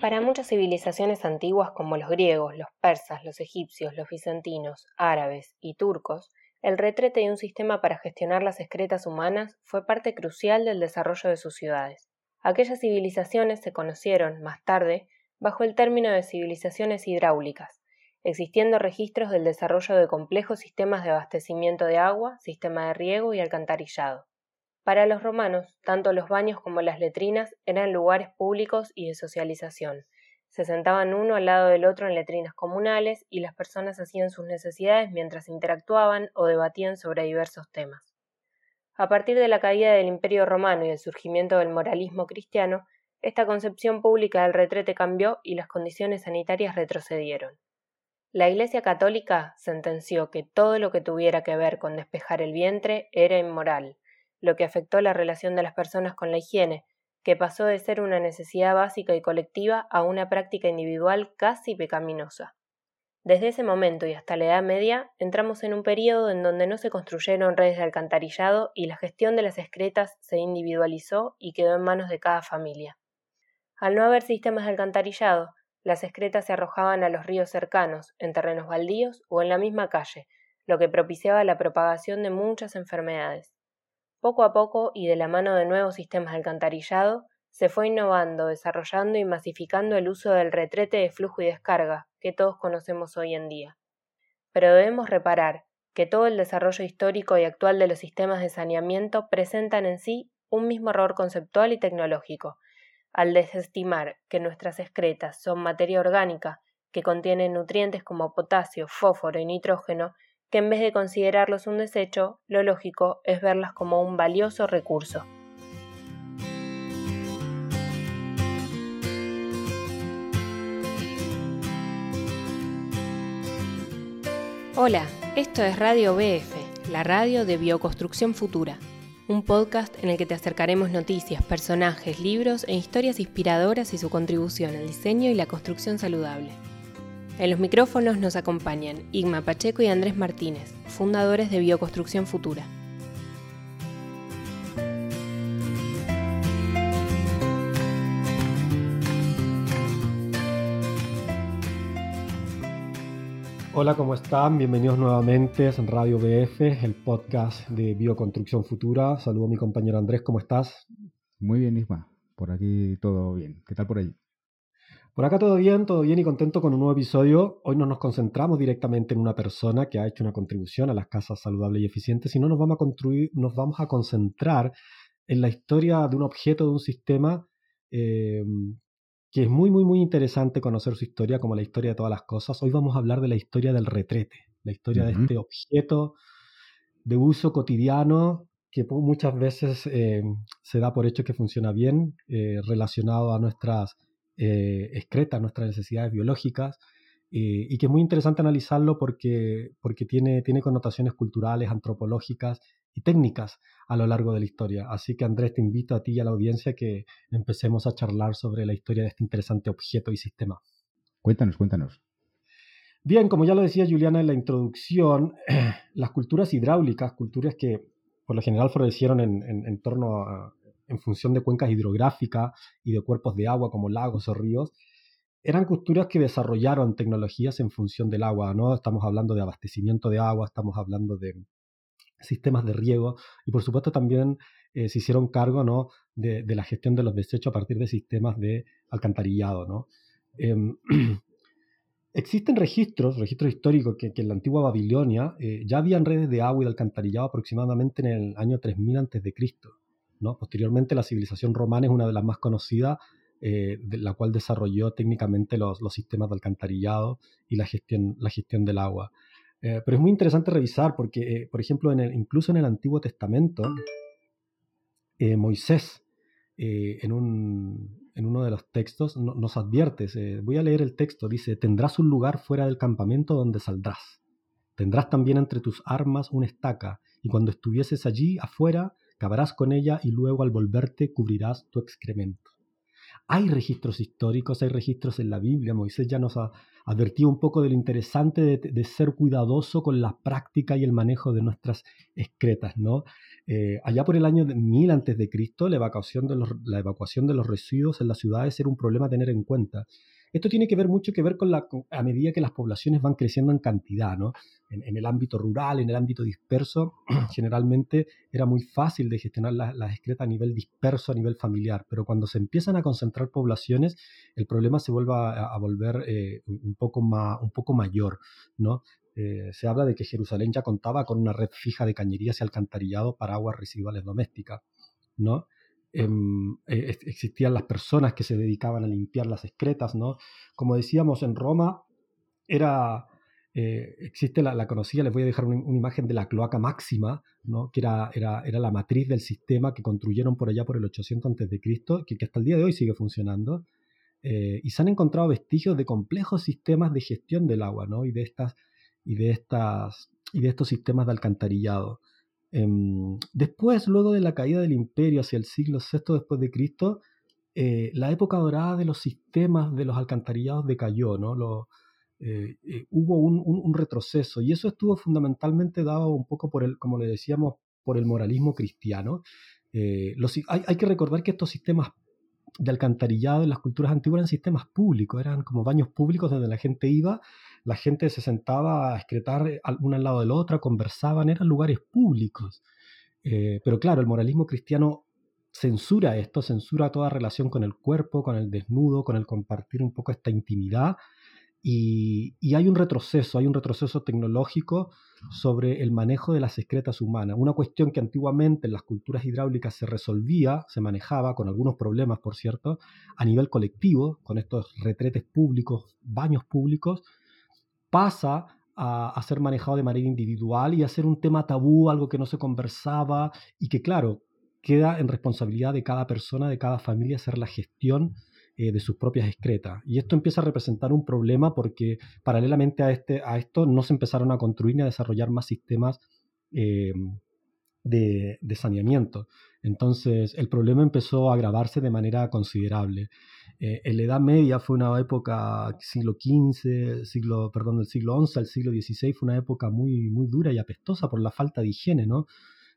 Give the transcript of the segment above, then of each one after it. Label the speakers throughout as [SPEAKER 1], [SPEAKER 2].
[SPEAKER 1] Para muchas civilizaciones antiguas como los griegos, los persas, los egipcios, los bizantinos, árabes y turcos, el retrete y un sistema para gestionar las excretas humanas fue parte crucial del desarrollo de sus ciudades. Aquellas civilizaciones se conocieron, más tarde, bajo el término de civilizaciones hidráulicas, existiendo registros del desarrollo de complejos sistemas de abastecimiento de agua, sistema de riego y alcantarillado. Para los romanos, tanto los baños como las letrinas eran lugares públicos y de socialización. Se sentaban uno al lado del otro en letrinas comunales y las personas hacían sus necesidades mientras interactuaban o debatían sobre diversos temas. A partir de la caída del Imperio romano y el surgimiento del moralismo cristiano, esta concepción pública del retrete cambió y las condiciones sanitarias retrocedieron. La Iglesia Católica sentenció que todo lo que tuviera que ver con despejar el vientre era inmoral, lo que afectó la relación de las personas con la higiene, que pasó de ser una necesidad básica y colectiva a una práctica individual casi pecaminosa. Desde ese momento y hasta la Edad Media entramos en un periodo en donde no se construyeron redes de alcantarillado y la gestión de las excretas se individualizó y quedó en manos de cada familia. Al no haber sistemas de alcantarillado, las excretas se arrojaban a los ríos cercanos, en terrenos baldíos o en la misma calle, lo que propiciaba la propagación de muchas enfermedades. Poco a poco, y de la mano de nuevos sistemas de alcantarillado, se fue innovando, desarrollando y masificando el uso del retrete de flujo y descarga, que todos conocemos hoy en día. Pero debemos reparar que todo el desarrollo histórico y actual de los sistemas de saneamiento presentan en sí un mismo error conceptual y tecnológico, al desestimar que nuestras excretas son materia orgánica que contiene nutrientes como potasio, fósforo y nitrógeno, que en vez de considerarlos un desecho, lo lógico es verlas como un valioso recurso. Hola, esto es Radio BF, la radio de Bioconstrucción Futura un podcast en el que te acercaremos noticias, personajes, libros e historias inspiradoras y su contribución al diseño y la construcción saludable. En los micrófonos nos acompañan Igma Pacheco y Andrés Martínez, fundadores de Bioconstrucción Futura.
[SPEAKER 2] Hola, ¿cómo están? Bienvenidos nuevamente a Radio BF, el podcast de Bioconstrucción Futura. Saludo a mi compañero Andrés, ¿cómo estás?
[SPEAKER 3] Muy bien, Isma. Por aquí todo bien. ¿Qué tal por allí?
[SPEAKER 2] Por acá todo bien, todo bien y contento con un nuevo episodio. Hoy no nos concentramos directamente en una persona que ha hecho una contribución a las casas saludables y eficientes, sino nos vamos a, construir, nos vamos a concentrar en la historia de un objeto, de un sistema eh, que es muy, muy, muy interesante conocer su historia como la historia de todas las cosas. Hoy vamos a hablar de la historia del retrete, la historia de este objeto de uso cotidiano que muchas veces eh, se da por hecho que funciona bien, eh, relacionado a nuestras eh, excretas, nuestras necesidades biológicas, y que es muy interesante analizarlo porque, porque tiene, tiene connotaciones culturales, antropológicas y técnicas a lo largo de la historia. Así que Andrés, te invito a ti y a la audiencia que empecemos a charlar sobre la historia de este interesante objeto y sistema.
[SPEAKER 3] Cuéntanos, cuéntanos.
[SPEAKER 2] Bien, como ya lo decía Juliana en la introducción, las culturas hidráulicas, culturas que por lo general florecieron en, torno a, en función de cuencas hidrográficas y de cuerpos de agua como lagos o ríos, eran culturas que desarrollaron tecnologías en función del agua, ¿no? Estamos hablando de abastecimiento de agua, estamos hablando de, sistemas de riego y por supuesto también eh, se hicieron cargo ¿no? de, la gestión de los desechos a partir de sistemas de alcantarillado. ¿no? Em, existen registros, registros históricos, que, en la antigua Babilonia eh, ya habían redes de agua y de alcantarillado aproximadamente en el año 3000 a.C. ¿no? Posteriormente la civilización romana es una de las más conocidas, eh, de la cual desarrolló técnicamente los, los, sistemas de alcantarillado y la gestión, la gestión del agua. Eh, pero es muy interesante revisar porque, eh, por ejemplo, en el, incluso en el Antiguo Testamento, eh, Moisés, en, un, en, uno de los textos, nos advierte, voy a leer el texto, dice, tendrás un lugar fuera del campamento donde saldrás. Tendrás también entre tus armas una estaca, y cuando estuvieses allí afuera, cavarás con ella y luego al volverte cubrirás tu excremento. Hay registros históricos, hay registros en la Biblia. Moisés ya nos ha advertido un poco de lo interesante de, ser cuidadoso con la práctica y el manejo de nuestras excretas, ¿no? Eh, allá por el año 1000 antes de Cristo, la de los, la evacuación de los residuos en las ciudades era un problema a tener en cuenta. Esto tiene que ver mucho que ver con la, a medida que las poblaciones van creciendo en cantidad, ¿no? En, el ámbito rural, en el ámbito disperso, generalmente era muy fácil de gestionar las la excretas a nivel disperso, a nivel familiar, pero cuando se empiezan a concentrar poblaciones, el problema se vuelve a, volver eh, un, poco más, un poco mayor, ¿no? Eh, se habla de que Jerusalén ya contaba con una red fija de cañerías y alcantarillado para aguas residuales domésticas, ¿no? Em, eh, existían las personas que se dedicaban a limpiar las excretas, ¿no? Como decíamos, en Roma era, eh, existe la, conocida, les voy a dejar una, imagen de la cloaca máxima, ¿no? que era, era, era, la matriz del sistema que construyeron por allá por el 800 a.C., que, que hasta el día de hoy sigue funcionando. Eh, y se han encontrado vestigios de complejos sistemas de gestión del agua ¿no? y, de estas, y, de estas, y de estos sistemas de alcantarillado. Em, después, luego de la caída del imperio hacia el siglo VI después de Cristo, eh, la época dorada de los sistemas de los alcantarillados decayó, ¿no? Lo, eh, eh, hubo un, retroceso y eso estuvo fundamentalmente dado un poco por el, como le decíamos, por el moralismo cristiano. Hay, hay, que recordar que estos sistemas de alcantarillado en las culturas antiguas eran sistemas públicos, eran como baños públicos donde la gente iba la gente se sentaba a excretar eh, una al lado de la otra, conversaban, eran lugares públicos. Eh, pero claro, el moralismo cristiano censura esto, censura toda relación con el cuerpo, con el desnudo, con el compartir un poco esta intimidad. Y, hay un retroceso, hay un retroceso tecnológico sobre el manejo de las excretas humanas. Una cuestión que antiguamente en las culturas hidráulicas se resolvía, se manejaba, con algunos problemas, por cierto, a nivel colectivo, con estos retretes públicos, baños públicos, pasa a, ser manejado de manera individual y a ser un tema tabú, algo que no se conversaba y que, claro, queda en responsabilidad de cada persona, de cada familia, hacer la gestión eh, de sus propias excretas. Y esto empieza a representar un problema porque paralelamente a, este, a esto no se empezaron a construir ni a desarrollar más sistemas eh, de, saneamiento. Entonces el problema empezó a agravarse de manera considerable. Eh, en la Edad Media fue una época, siglo XV, siglo, perdón, del siglo XI al siglo XVI, fue una época muy, muy dura y apestosa por la falta de higiene, ¿no?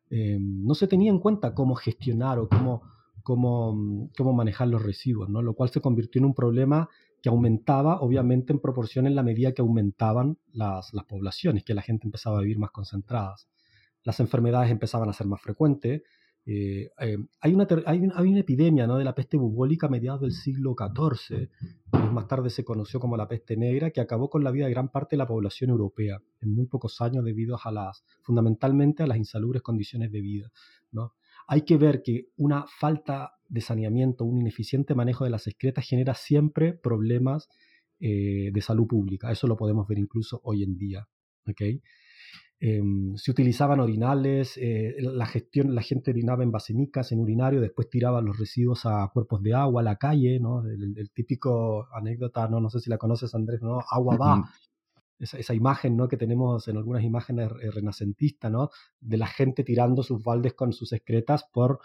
[SPEAKER 2] No se tenía en cuenta cómo gestionar o cómo, cómo, cómo manejar los residuos, ¿no? Lo cual se convirtió en un problema que aumentaba, obviamente, en proporción en la medida que aumentaban las, las poblaciones, que la gente empezaba a vivir más concentradas. Las enfermedades empezaban a ser más frecuentes, eh, eh, hay, una, hay, una, epidemia ¿no? de la peste bubólica a mediados del siglo XIV, que más tarde se conoció como la peste negra, que acabó con la vida de gran parte de la población europea en muy pocos años debido a las, fundamentalmente a las insalubres condiciones de vida. ¿no? Hay que ver que una falta de saneamiento, un ineficiente manejo de las excretas genera siempre problemas eh, de salud pública. Eso lo podemos ver incluso hoy en día. ¿okay? Em, se utilizaban orinales, eh, la gestión, la gente orinaba en basenicas, en urinario, después tiraba los residuos a cuerpos de agua, a la calle, ¿no? El, típico anécdota, ¿no? no sé si la conoces Andrés, ¿no? Agua va. Esa, esa, imagen ¿no? que tenemos en algunas imágenes eh, renacentistas, ¿no? de la gente tirando sus baldes con sus excretas por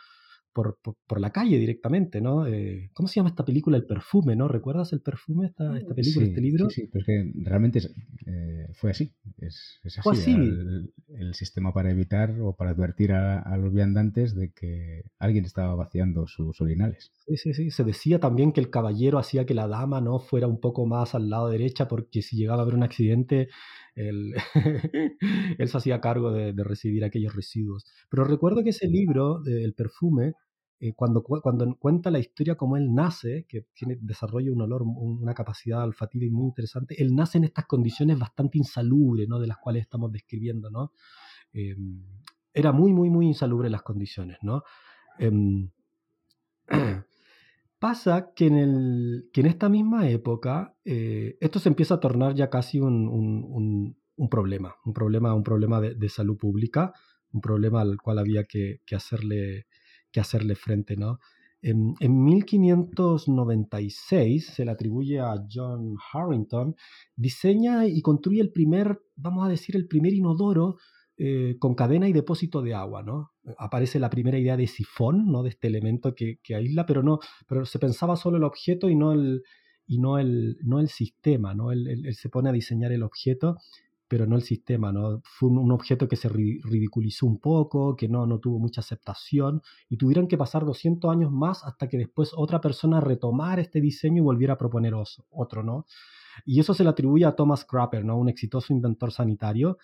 [SPEAKER 2] por, por, la calle directamente, ¿no? Eh, ¿Cómo se llama esta película? El perfume, ¿no? ¿Recuerdas el perfume, esta, esta película, este libro?
[SPEAKER 3] Sí, sí, pero es que realmente eh, fue así. Es, así. El, sistema para evitar o para advertir a, los viandantes de que alguien estaba vaciando sus orinales.
[SPEAKER 2] Sí, sí, sí. Se decía también que el caballero hacía que la dama no fuera un poco más al lado derecha porque si llegaba a haber un accidente, él, él se hacía cargo de, de, recibir aquellos residuos. Pero recuerdo que ese libro, El perfume, eh, cuando, cuando cuenta la historia como él nace, que tiene, desarrolla un olor, una capacidad olfativa muy interesante, él nace en estas condiciones bastante insalubres, ¿no? De las cuales estamos describiendo, ¿no? Em, era muy, muy, muy insalubre las condiciones, ¿no? Em, pasa que en, el, que en esta misma época eh, esto se empieza a tornar ya casi un, un, problema, un problema, un problema de, de, salud pública, un problema al cual había que hacerle que hacerle frente, ¿no? En, 1596 se le atribuye a John Harrington, diseña y construye el primer, vamos a decir, el primer inodoro eh, con cadena y depósito de agua, ¿no? Aparece la primera idea de sifón, ¿no? De este elemento que, que aísla, pero no, pero se pensaba solo el objeto y no el, y no el, no el sistema, ¿no? Él, se pone a diseñar el objeto, pero no el sistema, ¿no? Fue un, objeto que se ridiculizó un poco, que no, no tuvo mucha aceptación, y tuvieron que pasar 200 años más hasta que después otra persona retomara este diseño y volviera a proponer otro, ¿no? Y eso se le atribuye a Thomas Crapper, ¿no? Un exitoso inventor sanitario.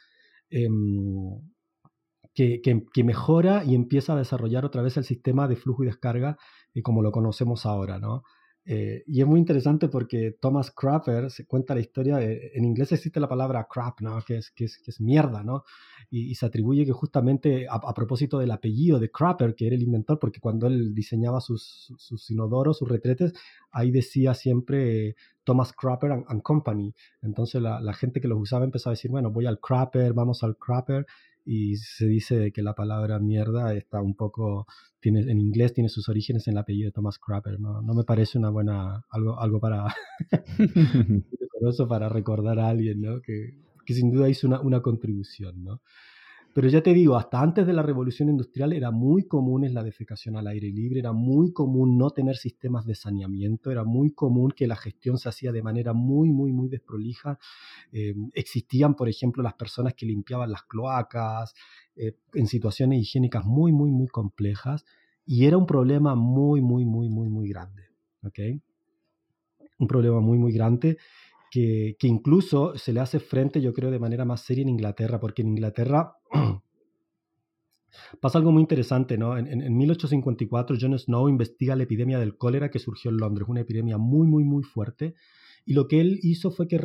[SPEAKER 2] Em, que, que, mejora y empieza a desarrollar otra vez el sistema de flujo y descarga eh, como lo conocemos ahora, ¿no? Eh, y es muy interesante porque Thomas Crapper se cuenta la historia, en inglés existe la palabra crap, ¿no? que, es, que, es, mierda, ¿no? Y, se atribuye que justamente a, propósito del apellido de Crapper, que era el inventor, porque cuando él diseñaba sus, sus inodoros, sus retretes, ahí decía siempre Thomas Crapper and, Company. Entonces la, la, gente que los usaba empezó a decir, bueno, voy al Crapper, vamos al Crapper, y se dice que la palabra mierda está un poco, tiene, en inglés tiene sus orígenes en el apellido de Thomas Crapper, ¿no? No me parece una buena, algo, algo para, para recordar a alguien, ¿no? Que, que sin duda hizo una, una contribución, ¿no? Pero ya te digo, hasta antes de la revolución industrial era muy común la defecación al aire libre, era muy común no tener sistemas de saneamiento, era muy común que la gestión se hacía de manera muy, muy, muy desprolija. Eh, existían, por ejemplo, las personas que limpiaban las cloacas eh, en situaciones higiénicas muy, muy, muy complejas y era un problema muy, muy, muy, muy, muy grande. ¿okay? Un problema muy, muy grande. Que, incluso se le hace frente, yo creo, de manera más seria en Inglaterra, porque en Inglaterra Pasa algo muy interesante, ¿no? En, en, 1854 John Snow investiga la epidemia del cólera que surgió en Londres, una epidemia muy, muy, muy fuerte, y lo que él hizo fue que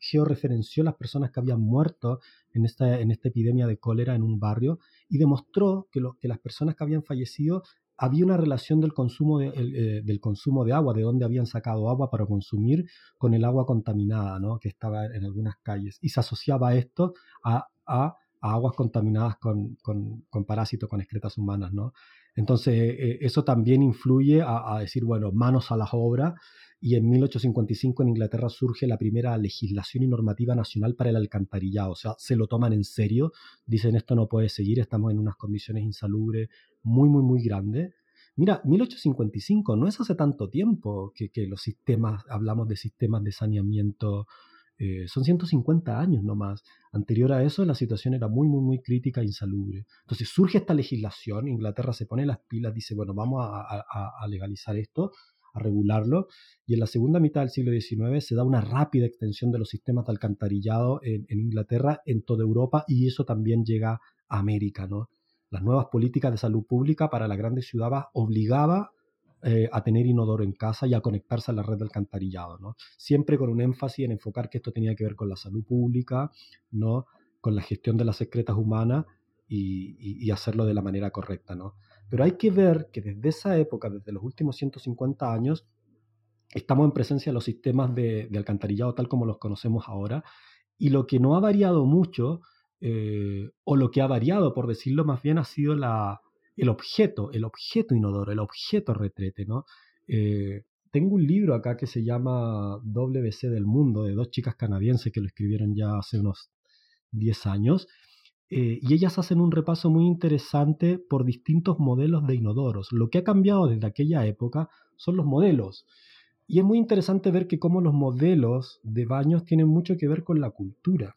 [SPEAKER 2] georreferenció las personas que habían muerto en esta, en esta epidemia de cólera en un barrio y demostró que, lo, que las personas que habían fallecido había una relación del consumo de, eh, del consumo de agua, de dónde habían sacado agua para consumir, con el agua contaminada ¿no? que estaba en algunas calles. Y se asociaba esto a, a aguas contaminadas con, con, parásitos, con excretas humanas, ¿no? Entonces, eh, eso también influye a, decir, bueno, manos a las obras, y en 1855 en Inglaterra surge la primera legislación y normativa nacional para el alcantarillado, o sea, se lo toman en serio, dicen esto no puede seguir, estamos en unas condiciones insalubres muy, muy, muy grandes. Mira, 1855 no es hace tanto tiempo que los sistemas, hablamos de sistemas de saneamiento eh, son 150 años nomás. Anterior a eso la situación era muy, muy, muy crítica e insalubre. Entonces surge esta legislación, Inglaterra se pone las pilas, dice, bueno, vamos a, legalizar esto, a regularlo, y en la segunda mitad del siglo XIX se da una rápida extensión de los sistemas de alcantarillado en, en Inglaterra, en toda Europa, y eso también llega a América, ¿no? Las nuevas políticas de salud pública para las grandes ciudades obligaba eh, a tener inodoro en casa y a conectarse a la red de alcantarillado, ¿no? Siempre con un énfasis en enfocar que esto tenía que ver con la salud pública, ¿no? Con la gestión de las secretas humanas y, hacerlo de la manera correcta, ¿no? Pero hay que ver que desde esa época, desde los últimos 150 años, estamos en presencia de los sistemas de, alcantarillado tal como los conocemos ahora, y lo que no ha variado mucho, eh, o lo que ha variado, por decirlo más bien, ha sido la, el objeto, el objeto inodoro, el objeto retrete, ¿no? Eh, tengo un libro acá que se llama WC del Mundo, de dos chicas canadienses que lo escribieron ya hace unos 10 años, eh, y ellas hacen un repaso muy interesante por distintos modelos de inodoros. Lo que ha cambiado desde aquella época son los modelos. Y es muy interesante ver que cómo los modelos de baños tienen mucho que ver con la cultura.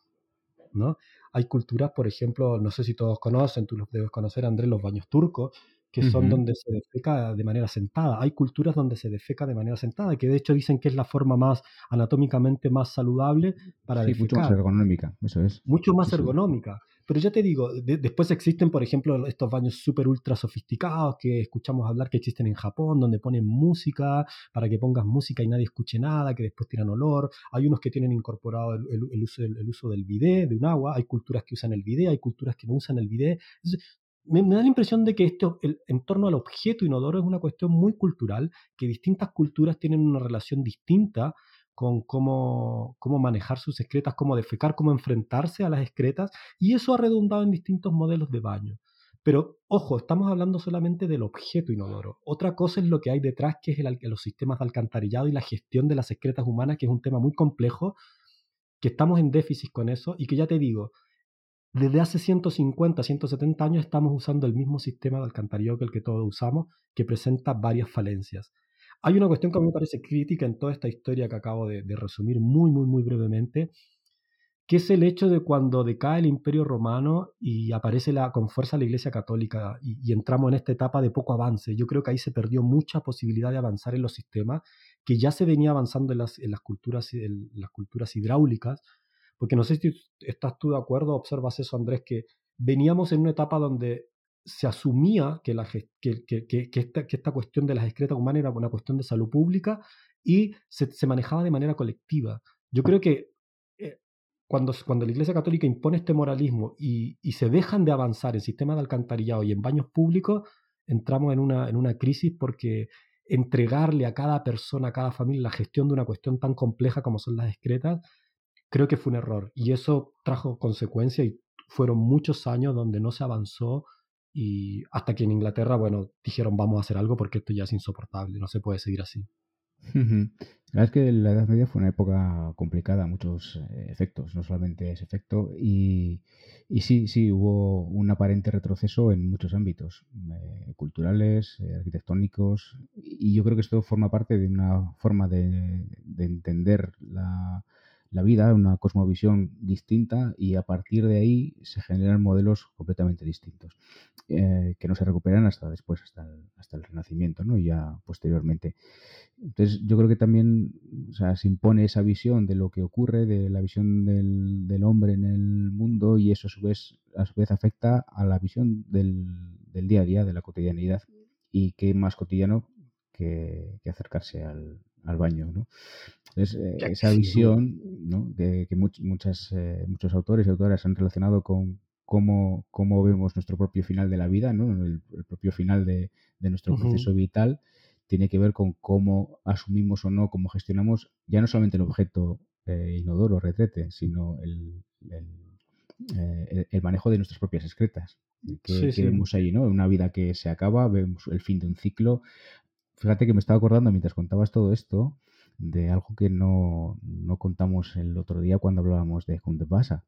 [SPEAKER 2] ¿no? Hay culturas, por ejemplo, no sé si todos conocen, tú los debes conocer, Andrés, los baños turcos, que son donde se defeca de manera sentada. Hay culturas donde se defeca de manera sentada, que de hecho dicen que es la forma más anatómicamente más saludable para
[SPEAKER 3] sí, Mucho más ergonómica, eso es.
[SPEAKER 2] Mucho más ergonómica. Pero ya te digo, después existen, por ejemplo, estos baños súper ultra sofisticados que escuchamos hablar que existen en Japón, donde ponen música para que pongas música y nadie escuche nada, que después tiran olor. Hay unos que tienen incorporado el, uso, el, uso del bidet, de un agua. Hay culturas que usan el bidet, hay culturas que no usan el bidet. me, da la impresión de que esto, en torno al objeto inodoro es una cuestión muy cultural, que distintas culturas tienen una relación distinta con cómo, cómo manejar sus excretas, cómo defecar, cómo enfrentarse a las excretas, y eso ha redundado en distintos modelos de baño. Pero ojo, estamos hablando solamente del objeto inodoro. Otra cosa es lo que hay detrás, que es el, los sistemas de alcantarillado y la gestión de las excretas humanas, que es un tema muy complejo, que estamos en déficit con eso y que ya te digo, desde hace 150, 170 años estamos usando el mismo sistema de alcantarillado que el que todos usamos, que presenta varias falencias. Hay una cuestión que a mí me parece crítica en toda esta historia que acabo de, resumir muy, muy, muy brevemente, que es el hecho de cuando decae el imperio romano y aparece la, con fuerza la Iglesia Católica y, entramos en esta etapa de poco avance. Yo creo que ahí se perdió mucha posibilidad de avanzar en los sistemas, que ya se venía avanzando en las, en las culturas, en las culturas hidráulicas, porque no sé si estás tú de acuerdo, observas eso Andrés, que veníamos en una etapa donde se asumía que, la, que, que, esta, que, esta, cuestión de las excretas humanas era una cuestión de salud pública y se, se manejaba de manera colectiva. Yo creo que eh, cuando, cuando la Iglesia Católica impone este moralismo y, y, se dejan de avanzar en sistemas de alcantarillado y en baños públicos, entramos en una, en una crisis porque entregarle a cada persona, a cada familia, la gestión de una cuestión tan compleja como son las excretas, creo que fue un error. Y eso trajo consecuencias y fueron muchos años donde no se avanzó y hasta que en Inglaterra, bueno, dijeron vamos a hacer algo porque esto ya es insoportable, no se puede seguir así.
[SPEAKER 3] La verdad es que la Edad Media fue una época complicada, muchos eh, efectos, no solamente ese efecto, y, y sí, sí, hubo un aparente retroceso en muchos ámbitos, eh, culturales, eh, arquitectónicos, y yo creo que esto forma parte de una forma de, de entender la, la vida, una cosmovisión distinta y a partir de ahí se generan modelos completamente distintos eh, que no se recuperan hasta después, hasta el, hasta el Renacimiento, ¿no? Y ya posteriormente. Entonces yo creo que también se impone esa visión de lo que ocurre, de la visión del, del hombre en el mundo y eso a su vez, a su vez afecta a la visión del, del día a día, de la cotidianidad y qué más cotidiano que, que acercarse al, al baño. ¿no? Eh, esa visión ¿no? que, muchas, eh, muchos autores y autoras han relacionado con cómo, cómo, vemos nuestro propio final de la vida, ¿no? el, propio final de, nuestro proceso vital, tiene que ver con cómo asumimos o no, cómo gestionamos ya no solamente el objeto eh, inodoro, retrete, sino el, el, manejo de nuestras propias excretas. Que, vemos ahí, ¿no? Una vida que se acaba, vemos el fin de un ciclo, Fíjate que me estaba acordando mientras contabas todo esto de algo que no, contamos el otro día cuando hablábamos de Junte Basa.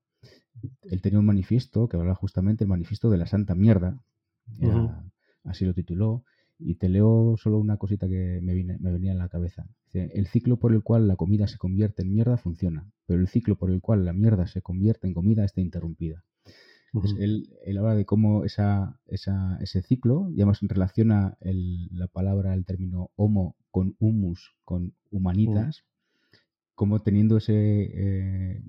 [SPEAKER 3] Él tenía un manifiesto que hablaba justamente el manifiesto de la santa mierda, así lo tituló, y te leo solo una cosita que me, me venía en la cabeza. el ciclo por el cual la comida se convierte en mierda funciona, pero el ciclo por el cual la mierda se convierte en comida está interrumpida él, habla de cómo esa, ese ciclo, y además relaciona la palabra, el término homo con humus, con humanitas, como teniendo ese, eh,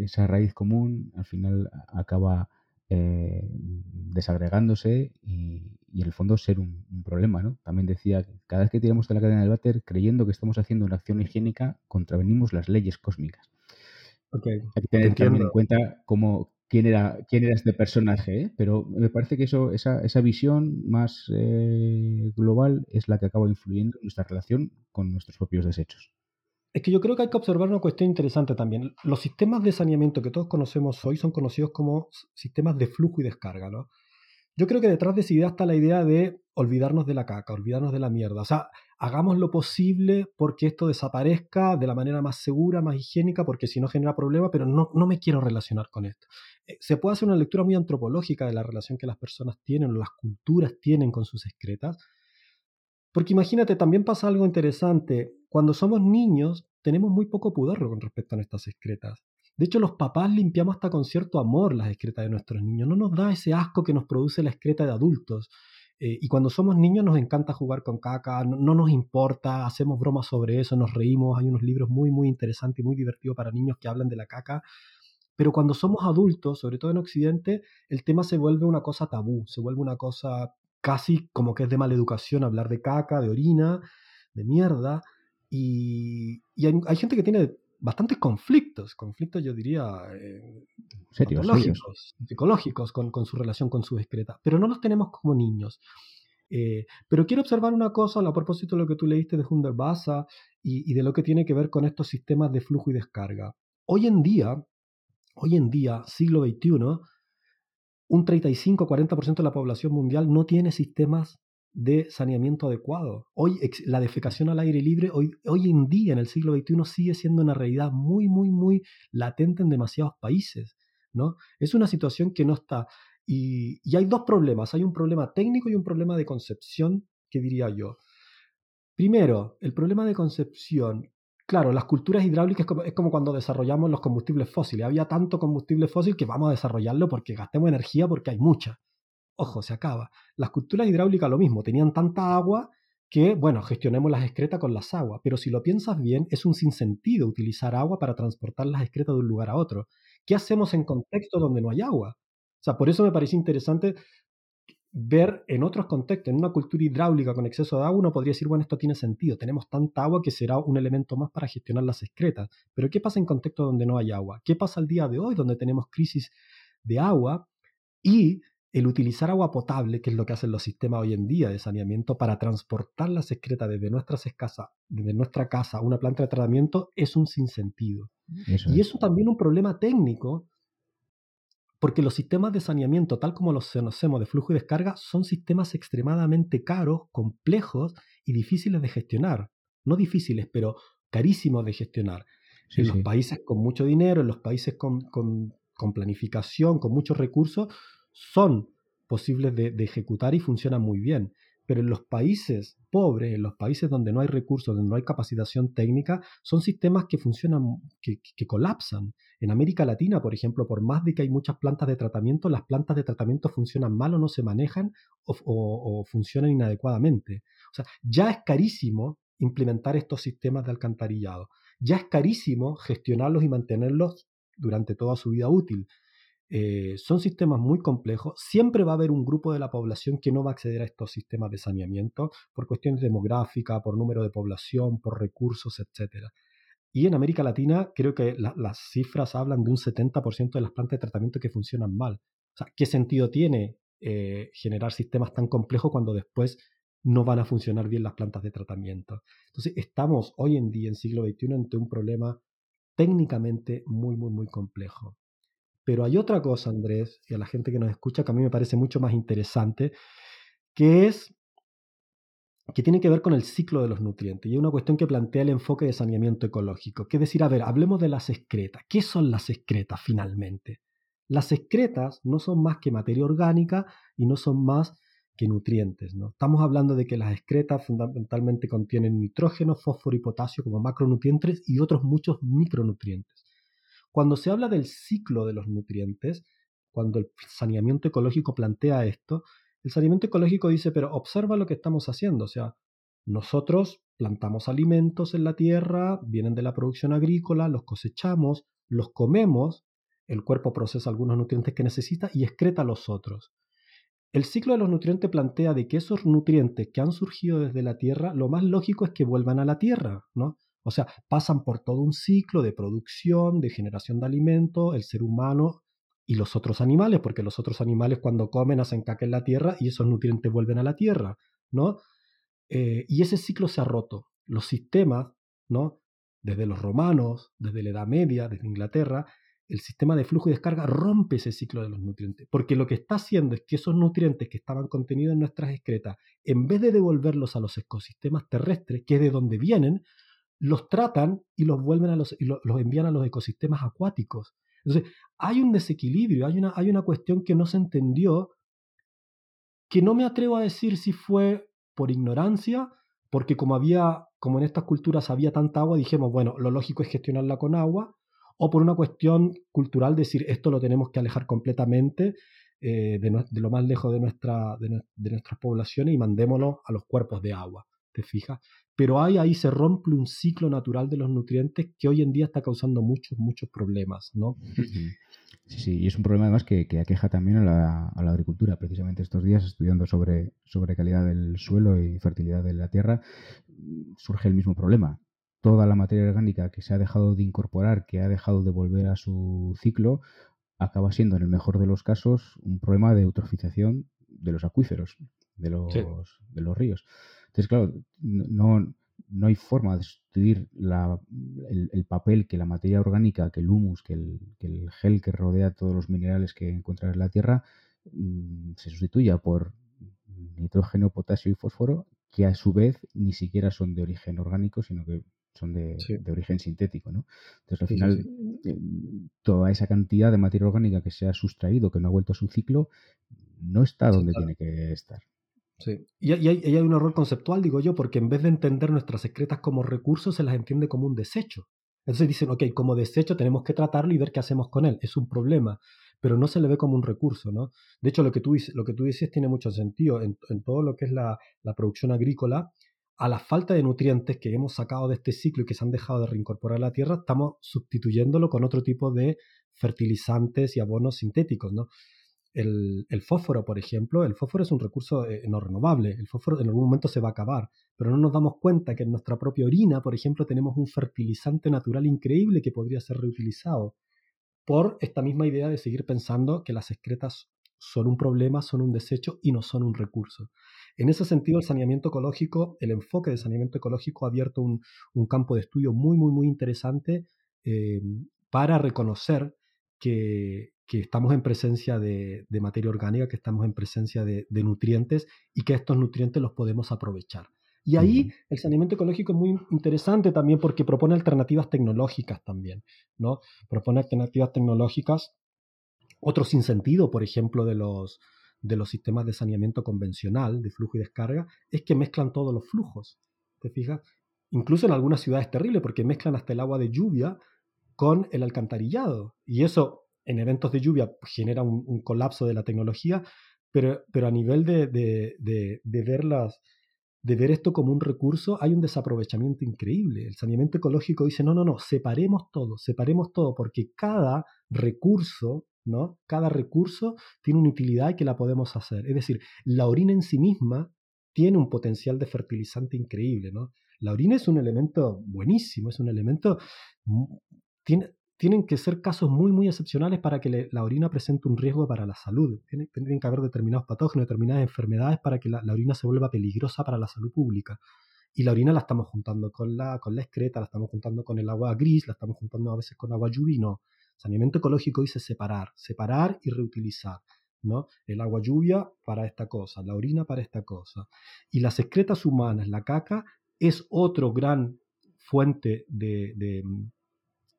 [SPEAKER 3] esa raíz común, al final acaba eh, desagregándose y, en el fondo ser un, problema. ¿no? También decía que cada vez que tiramos de la cadena del váter, creyendo que estamos haciendo una acción higiénica, contravenimos las leyes cósmicas. Hay que tener también en cuenta cómo, quién era, quién era este personaje, ¿eh? pero me parece que eso, esa, esa visión más eh, global es la que acaba influyendo en nuestra relación con nuestros propios desechos.
[SPEAKER 2] Es que yo creo que hay que observar una cuestión interesante también. Los sistemas de saneamiento que todos conocemos hoy son conocidos como sistemas de flujo y descarga, ¿no? Yo creo que detrás de esa idea está la idea de olvidarnos de la caca, olvidarnos de la mierda. O sea, hagamos lo posible porque esto desaparezca de la manera más segura, más higiénica, porque si no genera problema, pero no, no me quiero relacionar con esto. Eh, se puede hacer una lectura muy antropológica de la relación que las personas tienen o las culturas tienen con sus excretas. Porque imagínate, también pasa algo interesante. Cuando somos niños, tenemos muy poco pudor con respecto a nuestras excretas. De hecho, los papás limpiamos hasta con cierto amor las excretas de nuestros niños. No nos da ese asco que nos produce la excreta de adultos. Eh, y cuando somos niños nos encanta jugar con caca, no, nos importa, hacemos bromas sobre eso, nos reímos. Hay unos libros muy, muy interesantes y muy divertidos para niños que hablan de la caca. Pero cuando somos adultos, sobre todo en Occidente, el tema se vuelve una cosa tabú, se vuelve una cosa casi como que es de mala educación hablar de caca, de orina, de mierda. Y, hay, gente que tiene bastantes conflictos, conflictos yo diría eh, psicológicos con, su relación con su excreta, pero no los tenemos como niños. Eh, pero quiero observar una cosa a propósito de lo que tú leíste de Hunderbasa y, y de lo que tiene que ver con estos sistemas de flujo y descarga. Hoy en día, hoy en día, siglo XXI, un 35-40% de la población mundial no tiene sistemas de saneamiento adecuado. Hoy la defecación al aire libre, hoy, hoy en día en el siglo XXI sigue siendo una realidad muy, muy, muy latente en demasiados países. ¿no? Es una situación que no está. Y, y hay dos problemas. Hay un problema técnico y un problema de concepción, que diría yo. Primero, el problema de concepción. Claro, las culturas hidráulicas es como, cuando desarrollamos los combustibles fósiles. Había tanto combustible fósil que vamos a desarrollarlo porque gastemos energía porque hay mucha. Ojo, se acaba. Las culturas hidráulicas lo mismo, tenían tanta agua que, bueno, gestionemos las excretas con las aguas, pero si lo piensas bien, es un sinsentido utilizar agua para transportar las excretas de un lugar a otro. ¿Qué hacemos en contextos donde no hay agua? O sea, por eso me parece interesante ver en otros contextos, en una cultura hidráulica con exceso de agua, uno podría decir, bueno, esto tiene sentido, tenemos tanta agua que será un elemento más para gestionar las excretas. Pero ¿qué pasa en contextos donde no hay agua? ¿Qué pasa al día de hoy donde tenemos crisis de agua y el utilizar agua potable, que es lo que hacen los sistemas hoy en día de saneamiento, para transportar las excretas desde, nuestras escasas, desde nuestra casa a una planta de tratamiento, es un sinsentido. y eso también un problema técnico, porque los sistemas de saneamiento, tal como los conocemos de flujo y descarga, son sistemas extremadamente caros, complejos y difíciles de gestionar. No difíciles, pero carísimos de gestionar. en los países con mucho dinero, en los países con, con planificación, con muchos recursos, son posibles de, ejecutar y funcionan muy bien. Pero en los países pobres, en los países donde no hay recursos, donde no hay capacitación técnica, son sistemas que funcionan, que, colapsan. En América Latina, por ejemplo, por más de que hay muchas plantas de tratamiento, las plantas de tratamiento funcionan mal o no se manejan o funcionan inadecuadamente. O sea, ya es carísimo implementar estos sistemas de alcantarillado. Ya es carísimo gestionarlos y mantenerlos durante toda su vida útil. Eh, son sistemas muy complejos. Siempre va a haber un grupo de la población que no va a acceder a estos sistemas de saneamiento por cuestiones demográficas, por número de población, por recursos, etc. Y en América Latina creo que las cifras hablan de un 70% de las plantas de tratamiento que funcionan mal. O sea, ¿qué sentido tiene eh, generar sistemas tan complejos cuando después no van a funcionar bien las plantas de tratamiento? Entonces, estamos hoy en día, en siglo XXI, ante un problema técnicamente muy, muy, muy complejo. Pero hay otra cosa, Andrés, y a la gente que nos escucha, que a mí me parece mucho más interesante, que es que tiene que ver con el ciclo de los nutrientes. Y es una cuestión que plantea el enfoque de saneamiento ecológico. Que es decir, a ver, hablemos de las excretas. ¿Qué son las excretas finalmente? Las excretas no son más que materia orgánica y no son más que nutrientes. ¿no? Estamos hablando de que las excretas fundamentalmente contienen nitrógeno, fósforo y potasio como macronutrientes y otros muchos micronutrientes. Cuando se habla del ciclo de los nutrientes, cuando el saneamiento ecológico plantea esto, el saneamiento ecológico dice, pero observa lo que estamos haciendo, o sea, nosotros plantamos alimentos en la tierra, vienen de la producción agrícola, los cosechamos, los comemos, el cuerpo procesa algunos nutrientes que necesita y excreta los otros. El ciclo de los nutrientes plantea de que esos nutrientes que han surgido desde la tierra, lo más lógico es que vuelvan a la tierra, ¿no? O sea, pasan por todo un ciclo de producción, de generación de alimento, el ser humano y los otros animales, porque los otros animales cuando comen hacen caca en la tierra y esos nutrientes vuelven a la tierra, ¿no? Eh, y ese ciclo se ha roto. Los sistemas, ¿no? Desde los romanos, desde la Edad Media, desde Inglaterra, el sistema de flujo y descarga rompe ese ciclo de los nutrientes, porque lo que está haciendo es que esos nutrientes que estaban contenidos en nuestras excretas, en vez de devolverlos a los ecosistemas terrestres, que es de donde vienen, los tratan y los vuelven a los, y los envían a los ecosistemas acuáticos. Entonces, hay un desequilibrio, hay una, hay una cuestión que no se entendió, que no me atrevo a decir si fue por ignorancia, porque como había, como en estas culturas había tanta agua, dijimos, bueno, lo lógico es gestionarla con agua, o por una cuestión cultural, decir, esto lo tenemos que alejar completamente eh, de, lo más lejos de, nuestra, de, de nuestras poblaciones y mandémonos a los cuerpos de agua, ¿te fijas? Pero ahí, ahí se rompe un ciclo natural de los nutrientes que hoy en día está causando muchos, muchos problemas, ¿no?
[SPEAKER 3] Sí, sí, y es un problema además que, aqueja también a la, agricultura. Precisamente estos días, estudiando sobre, sobre calidad del suelo y fertilidad de la tierra, surge el mismo problema. Toda la materia orgánica que se ha dejado de incorporar, que ha dejado de volver a su ciclo, acaba siendo, en el mejor de los casos, un problema de eutrofización de los acuíferos, de los, de los ríos. Entonces, claro, no, no hay forma de sustituir el, papel que la materia orgánica, que el humus, que el, gel que rodea todos los minerales que encuentran en la Tierra, mm, se sustituya por nitrógeno, potasio y fósforo, que a su vez ni siquiera son de origen orgánico, sino que son de, origen sintético, ¿no? Entonces, al final, eh, toda esa cantidad de materia orgánica que se ha sustraído, que no ha vuelto a su ciclo, no está donde tiene que estar.
[SPEAKER 2] Sí. Y, hay, un error conceptual, digo yo, porque en vez de entender nuestras secretas como recursos, se las entiende como un desecho. Entonces dicen, ok, como desecho tenemos que tratarlo y ver qué hacemos con él. Es un problema, pero no se le ve como un recurso, ¿no? De hecho, lo que tú, lo que tú dices tiene mucho sentido. En, todo lo que es la, producción agrícola, a la falta de nutrientes que hemos sacado de este ciclo y que se han dejado de reincorporar a la tierra, estamos sustituyéndolo con otro tipo de fertilizantes y abonos sintéticos, ¿no? El, fósforo, por ejemplo, el fósforo es un recurso eh, no renovable, el fósforo en algún momento se va a acabar, pero no nos damos cuenta que en nuestra propia orina, por ejemplo, tenemos un fertilizante natural increíble que podría ser reutilizado por esta misma idea de seguir pensando que las excretas son un problema, son un desecho y no son un recurso. En ese sentido, el saneamiento ecológico, el enfoque de saneamiento ecológico ha abierto un, campo de estudio muy, muy, muy interesante eh, para reconocer que, que estamos en presencia de, materia orgánica, que estamos en presencia de, nutrientes y que estos nutrientes los podemos aprovechar. Y ahí el saneamiento ecológico es muy interesante también porque propone alternativas tecnológicas también, ¿no? Propone alternativas tecnológicas. Otro sinsentido, por ejemplo, de los, de los sistemas de saneamiento convencional, de flujo y descarga, es que mezclan todos los flujos. ¿Te fijas? Incluso en algunas ciudades terribles porque mezclan hasta el agua de lluvia con el alcantarillado. Y eso en eventos de lluvia genera un, colapso de la tecnología, pero, pero a nivel de, de, de, de ver esto como un recurso, hay un desaprovechamiento increíble. El saneamiento ecológico dice, no, no, no, separemos todo, separemos todo, porque cada recurso, ¿no? Cada recurso tiene una utilidad que la podemos hacer. Es decir, la orina en sí misma tiene un potencial de fertilizante increíble, ¿no? La orina es un elemento buenísimo, es un elemento... Tiene, tienen que ser casos muy, muy excepcionales para que la orina presente un riesgo para la salud. Tienen, que haber determinados patógenos, determinadas enfermedades para que la, orina se vuelva peligrosa para la salud pública. Y la orina la estamos juntando con la, con la excreta, la estamos juntando con el agua gris, la estamos juntando a veces con agua lluvia no. Saneamiento ecológico dice separar, separar y reutilizar. ¿no? El agua lluvia para esta cosa, la orina para esta cosa. Y las excretas humanas, la caca, es otro gran fuente de, de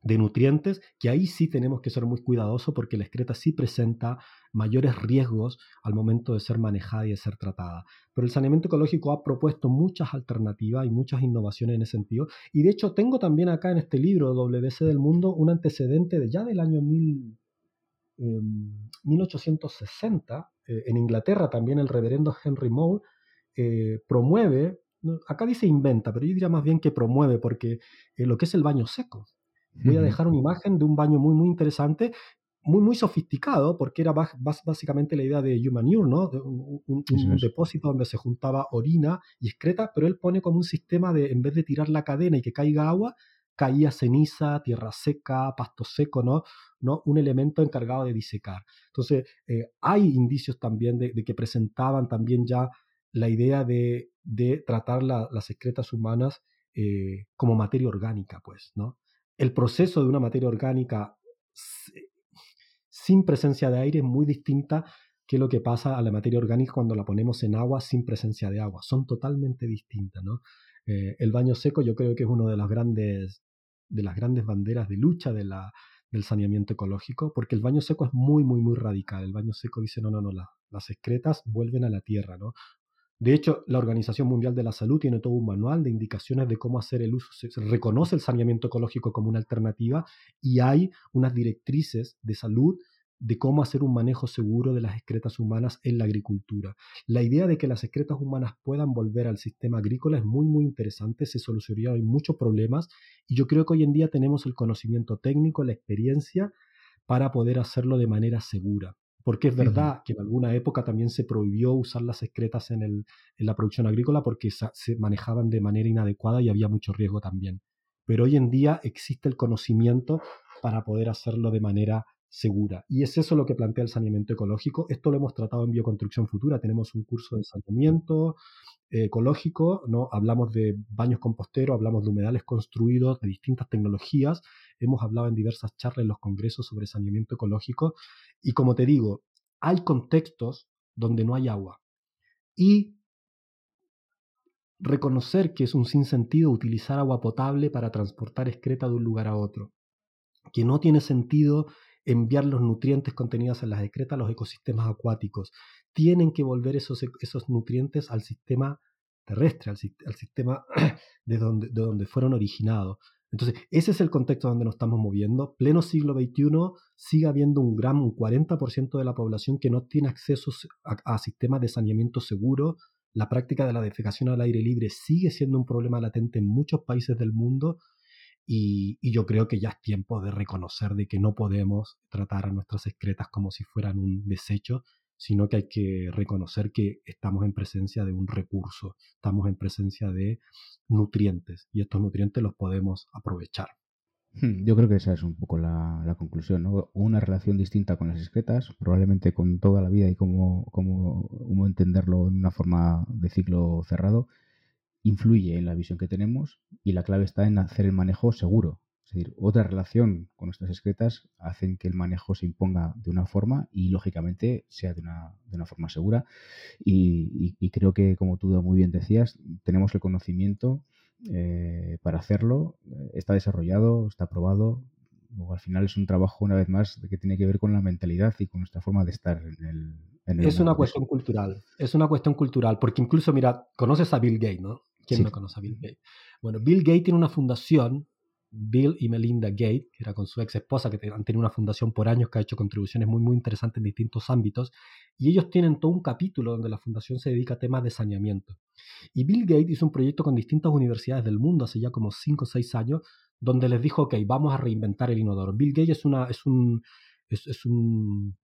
[SPEAKER 2] nutrientes, que ahí sí tenemos que ser muy cuidadosos porque la excreta sí presenta mayores riesgos al momento de ser manejada y de ser tratada. Pero el saneamiento ecológico ha propuesto muchas alternativas y muchas innovaciones en ese sentido. Y de hecho tengo también acá en este libro, WC del Mundo, un antecedente de ya del año 1860. Em, eh, en Inglaterra también el reverendo Henry Moore eh, promueve, acá dice inventa, pero yo diría más bien que promueve, porque eh, lo que es el baño seco. Voy a dejar una imagen de un baño muy, muy interesante, muy, muy sofisticado, porque era básicamente la idea de Humanure, ¿no? un, depósito donde se juntaba orina y excreta, pero él pone como un sistema de, en vez de tirar la cadena y que caiga agua, caía ceniza, tierra seca, pasto seco, ¿no? ¿no? Un elemento encargado de disecar. Entonces, eh, hay indicios también de, que presentaban también ya la idea de, tratar las excretas humanas eh, como materia orgánica, pues, ¿no? El proceso de una materia orgánica sin presencia de aire es muy distinta que lo que pasa a la materia orgánica cuando la ponemos en agua sin presencia de agua. Son totalmente distintas. ¿no? Eh, el baño seco yo creo que es una de las grandes, de las grandes banderas de lucha de la, del saneamiento ecológico, porque el baño seco es muy, muy, muy radical. El baño seco dice, no, no, no, las excretas vuelven a la tierra, ¿no? De hecho, la Organización Mundial de la Salud tiene todo un manual de indicaciones de cómo hacer el uso. Se reconoce el saneamiento ecológico como una alternativa y hay unas directrices de salud de cómo hacer un manejo seguro de las excretas humanas en la agricultura. La idea de que las excretas humanas puedan volver al sistema agrícola es muy, muy interesante, se solucionarían muchos problemas y yo creo que hoy en día tenemos el conocimiento técnico, la experiencia para poder hacerlo de manera segura. Porque es verdad que en alguna época también se prohibió usar las excretas en, el, en la producción agrícola porque se manejaban de manera inadecuada y había mucho riesgo también. Pero hoy en día existe el conocimiento para poder hacerlo de manera segura. Y es eso lo que plantea el saneamiento ecológico. Esto lo hemos tratado en Bioconstrucción Futura. Tenemos un curso de saneamiento eh, ecológico, ¿no? hablamos de baños composteros, hablamos de humedales construidos, de distintas tecnologías. Hemos hablado en diversas charlas en los congresos sobre saneamiento ecológico y como te digo, hay contextos donde no hay agua. Y reconocer que es un sinsentido utilizar agua potable para transportar excreta de un lugar a otro, que no tiene sentido enviar los nutrientes contenidos en las excretas a los ecosistemas acuáticos. Tienen que volver esos, esos nutrientes al sistema terrestre, al, sistema de donde, de donde fueron originados. Entonces, ese es el contexto donde nos estamos moviendo. Pleno siglo XXI sigue habiendo un gran, un 40% de la población que no tiene acceso a, a sistemas de saneamiento seguro. La práctica de la defecación al aire libre sigue siendo un problema latente en muchos países del mundo y, yo creo que ya es tiempo de reconocer de que no podemos tratar a nuestras excretas como si fueran un desecho, sino que hay que reconocer que estamos en presencia de un recurso, estamos en presencia de nutrientes y estos nutrientes los podemos aprovechar.
[SPEAKER 3] Hmm, yo creo que esa es un poco la, conclusión, ¿no? Una relación distinta con las excretas, probablemente con toda la vida y cómo, cómo entenderlo en una forma de ciclo cerrado, influye en la visión que tenemos y la clave está en hacer el manejo seguro. Es decir, otra relación con nuestras excretas hacen que el manejo se imponga de una forma y lógicamente sea de una, de una forma segura. Y, creo que, como tú muy bien decías, tenemos el conocimiento eh, para hacerlo. Está desarrollado, está probado. Luego, al final es un trabajo, una vez más, que tiene que ver con la mentalidad y con nuestra forma de estar en el,
[SPEAKER 2] es una cuestión cultural, es una cuestión cultural, porque incluso, mira, conoces a Bill Gates, ¿no? ¿Quién no conoce a Bill Gates? Bueno, Bill Gates tiene una fundación, Bill y Melinda Gates, que era con su ex esposa, que han tenido una fundación por años que ha hecho contribuciones muy, muy interesantes en distintos ámbitos, y ellos tienen todo un capítulo donde la fundación se dedica a temas de saneamiento. Y Bill Gates hizo un proyecto con distintas universidades del mundo hace ya como 5 o 6 años, donde les dijo, ok, vamos a reinventar el inodoro. Bill Gates es, una, es un... es un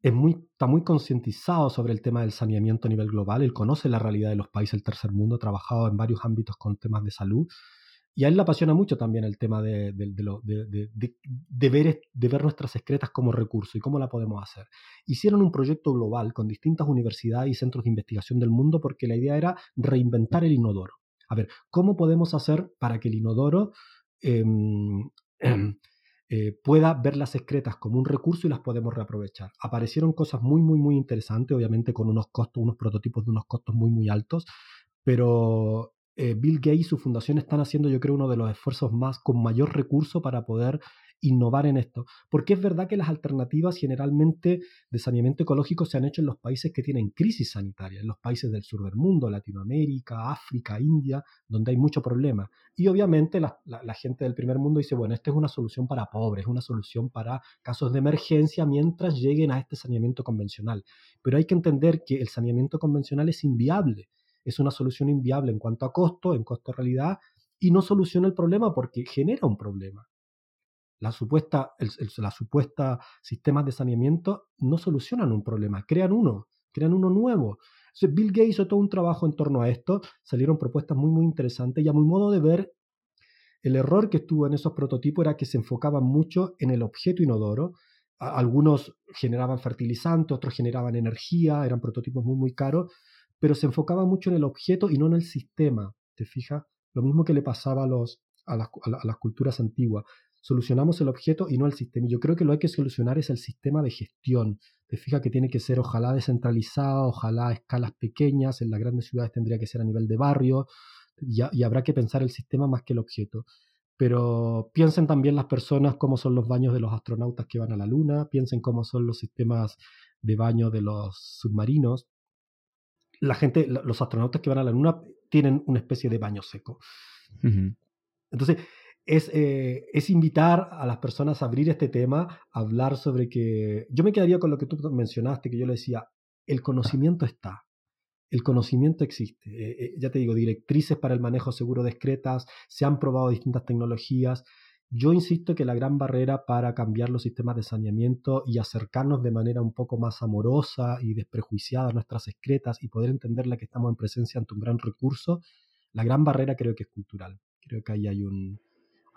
[SPEAKER 2] es muy, está muy concientizado sobre el tema del saneamiento a nivel global, él conoce la realidad de los países del tercer mundo, ha trabajado en varios ámbitos con temas de salud y a él le apasiona mucho también el tema de, de, ver, de ver nuestras excretas como recurso y cómo la podemos hacer. Hicieron un proyecto global con distintas universidades y centros de investigación del mundo porque la idea era reinventar el inodoro. A ver, ¿cómo podemos hacer para que el inodoro em, em, eh, pueda ver las excretas como un recurso y las podemos reaprovechar. Aparecieron cosas muy, muy, muy interesantes, obviamente con unos costos, unos prototipos de unos costos muy, muy altos, pero eh, Bill Gates y su fundación están haciendo, yo creo, uno de los esfuerzos más con mayor recurso para poder innovar en esto. Porque es verdad que las alternativas generalmente de saneamiento ecológico se han hecho en los países que tienen crisis sanitaria, en los países del sur del mundo, Latinoamérica, África, India, donde hay mucho problema. Y obviamente la, gente del primer mundo dice, bueno, esta es una solución para pobres, es una solución para casos de emergencia mientras lleguen a este saneamiento convencional. Pero hay que entender que el saneamiento convencional es inviable. Es una solución inviable en cuanto a costo, en costo realidad, y no soluciona el problema porque genera un problema la supuesta, el, la supuesta sistemas de saneamiento no solucionan un problema, crean uno, crean uno nuevo. Bill Gates hizo todo un trabajo en torno a esto, salieron propuestas muy, muy interesantes y a mi modo de ver, el error que estuvo en esos prototipos era que se enfocaban mucho en el objeto inodoro. Algunos generaban fertilizante, otros generaban energía, eran prototipos muy, muy caros, pero se enfocaba mucho en el objeto y no en el sistema. ¿Te fijas? Lo mismo que le pasaba a, los, a, las, a las culturas antiguas solucionamos el objeto y no el sistema. Y yo creo que lo hay que solucionar es el sistema de gestión. Te fijas que tiene que ser ojalá descentralizado, ojalá a escalas pequeñas, en las grandes ciudades tendría que ser a nivel de barrio, y, habrá que pensar el sistema más que el objeto. Pero piensen también las personas cómo son los baños de los astronautas que van a la Luna, piensen cómo son los sistemas de baño de los submarinos. La gente, los astronautas que van a la Luna tienen una especie de baño seco. Entonces, eh, es, invitar a las personas a abrir este tema, a hablar sobre que... Yo me quedaría con lo que tú mencionaste, que yo le decía, el conocimiento está, el conocimiento existe. Eh, eh, ya te digo, directrices para el manejo seguro de excretas, se han probado distintas tecnologías. Yo insisto que la gran barrera para cambiar los sistemas de saneamiento y acercarnos de manera un poco más amorosa y desprejuiciada a nuestras excretas y poder entenderla que estamos en presencia ante un gran recurso, la gran barrera creo que es cultural. Creo que ahí hay un,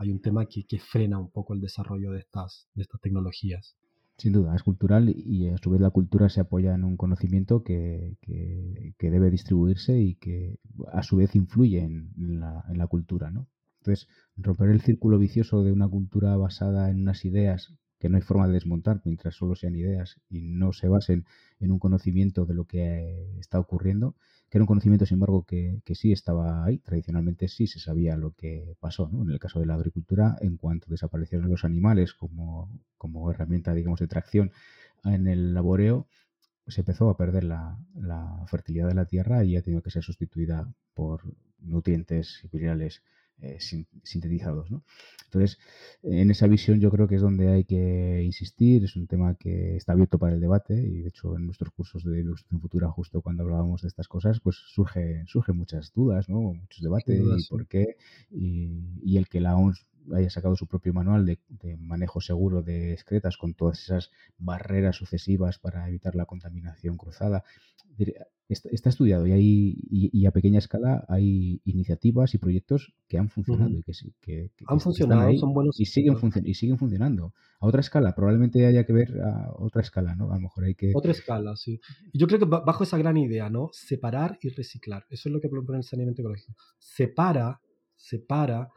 [SPEAKER 2] hay un tema que, que frena un poco el desarrollo de estas, de estas tecnologías.
[SPEAKER 3] Sin duda, es cultural y a su vez la cultura se apoya en un conocimiento que, que, debe distribuirse y que a su vez influye en, la, en, la, cultura. ¿no? Entonces, romper el círculo vicioso de una cultura basada en unas ideas que no hay forma de desmontar mientras solo sean ideas y no se basen en un conocimiento de lo que está ocurriendo, que era un conocimiento, sin embargo, que, sí estaba ahí. Tradicionalmente sí se sabía lo que pasó, ¿no? En el caso de la agricultura, en cuanto desaparecieron los animales como, como herramienta, digamos, de tracción en el laboreo, se empezó a perder la, la fertilidad de la tierra y ha tenido que ser sustituida por nutrientes minerales eh, sintetizados. ¿no? Entonces, en esa visión yo creo que es donde hay que insistir, es un tema que está abierto para el debate y de hecho en nuestros cursos de ilustración futura, justo cuando hablábamos de estas cosas, pues surge, surgen muchas dudas, ¿no? muchos debates y por qué, y, el que la OMS haya sacado su propio manual de, de, manejo seguro de excretas con todas esas barreras sucesivas para evitar la contaminación cruzada está, estudiado y, hay, y, a pequeña escala hay iniciativas y proyectos que han funcionado y que, que,
[SPEAKER 2] han funcionado, son buenos
[SPEAKER 3] y siguen, y siguen funcionando. A otra escala, probablemente haya que ver a otra escala, ¿no? A lo mejor hay que...
[SPEAKER 2] Otra escala, sí. Yo creo que bajo esa gran idea, ¿no? Separar y reciclar. Eso es lo que propone el saneamiento ecológico. Separa, separa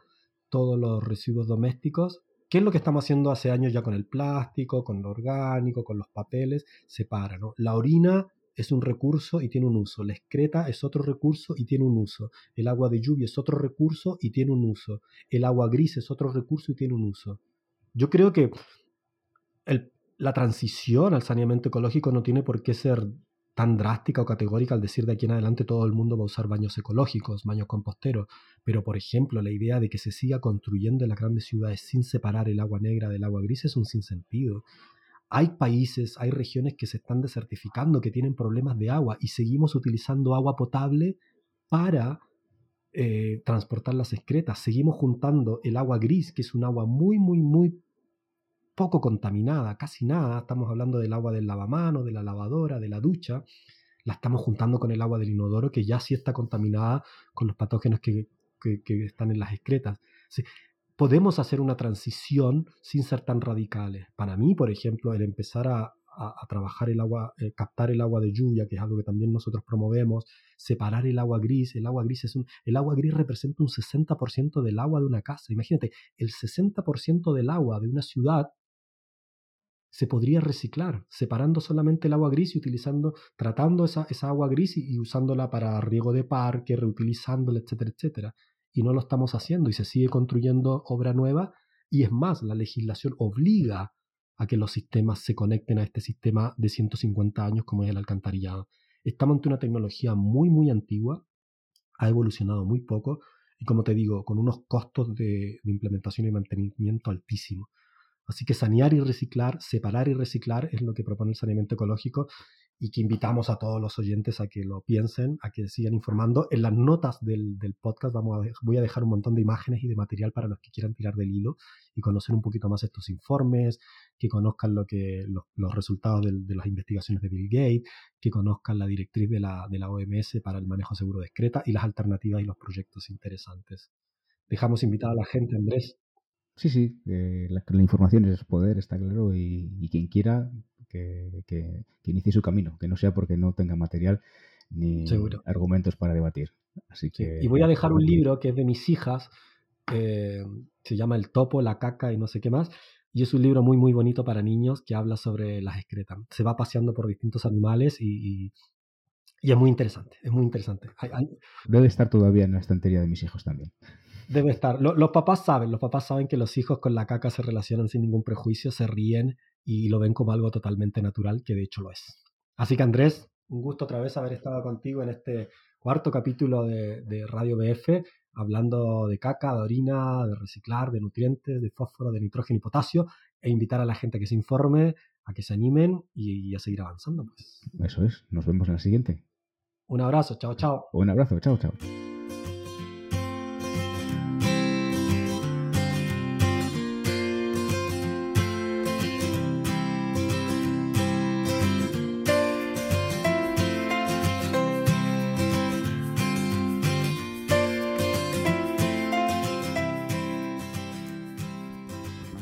[SPEAKER 2] todos los residuos domésticos ¿Qué es lo que estamos haciendo hace años ya con el plástico, con lo orgánico, con los papeles? Separa, ¿no? La orina es un recurso y tiene un uso. La excreta es otro recurso y tiene un uso. El agua de lluvia es otro recurso y tiene un uso. El agua gris es otro recurso y tiene un uso. Yo creo que la transición al saneamiento ecológico no tiene por qué ser tan drástica o categórica al decir de aquí en adelante todo el mundo va a usar baños ecológicos, baños composteros, pero por ejemplo la idea de que se siga construyendo en las grandes ciudades sin separar el agua negra del agua gris es un sinsentido. Hay países, hay regiones que se están desertificando, que tienen problemas de agua y seguimos utilizando agua potable para eh, transportar las excretas. Seguimos juntando el agua gris, que es un agua muy, muy, muy poco contaminada, casi nada. Estamos hablando del agua del lavamano, de la lavadora, de la ducha. La estamos juntando con el agua del inodoro, que ya sí está contaminada con los patógenos que, están en las excretas podemos hacer una transición sin ser tan radicales. Para mí, por ejemplo, el empezar a, trabajar el agua, eh, captar el agua de lluvia, que es algo que también nosotros promovemos, separar el agua gris, el agua gris es un, el agua gris representa un 60% del agua de una casa. Imagínate, el 60% del agua de una ciudad se podría reciclar, separando solamente el agua gris y utilizando, tratando esa, esa agua gris y, usándola para riego de parque, reutilizándola, etcétera, etcétera y no lo estamos haciendo y se sigue construyendo obra nueva y es más, la legislación obliga a que los sistemas se conecten a este sistema de 150 años como es el alcantarillado. Estamos ante una tecnología muy, muy antigua, ha evolucionado muy poco y como te digo, con unos costos de implementación y mantenimiento altísimos. Así que sanear y reciclar, separar y reciclar es lo que propone el saneamiento ecológico y que invitamos a todos los oyentes a que lo piensen, a que sigan informando. En las notas del, podcast vamos a, voy a dejar un montón de imágenes y de material para los que quieran tirar del hilo y conocer un poquito más estos informes, que conozcan lo que, los, resultados de, las investigaciones de Bill Gates, que conozcan la directriz de la, de la OMS para el manejo seguro de excreta y las alternativas y los proyectos interesantes. Dejamos invitada a la gente, Andrés.
[SPEAKER 3] Sí, sí, eh, la, información es poder, está claro, y quien quiera que, inicie su camino, que no sea porque no tenga material ni argumentos para debatir. Así que,
[SPEAKER 2] Y voy a dejar un libro que es de mis hijas, se llama El topo, la caca y no sé qué más. Y es un libro muy, muy bonito para niños que habla sobre las excretas. Se va paseando por distintos animales y, y, es muy interesante. Es muy interesante.
[SPEAKER 3] Debe estar todavía en la estantería de mis hijos también.
[SPEAKER 2] Debe estar. los papás saben, los papás saben que los hijos con la caca se relacionan sin ningún prejuicio, se ríen y lo ven como algo totalmente natural, que de hecho lo es. Así que Andrés, un gusto otra vez haber estado contigo en este cuarto capítulo de, Radio BF, hablando de caca, de orina, de reciclar, de nutrientes, de fósforo, de nitrógeno y potasio, e invitar a la gente a que se informe, a que se animen y, y a seguir avanzando. Pues.
[SPEAKER 3] Eso es, nos vemos en la siguiente.
[SPEAKER 2] Un abrazo, chao, chao.
[SPEAKER 3] Un abrazo, chao, chao.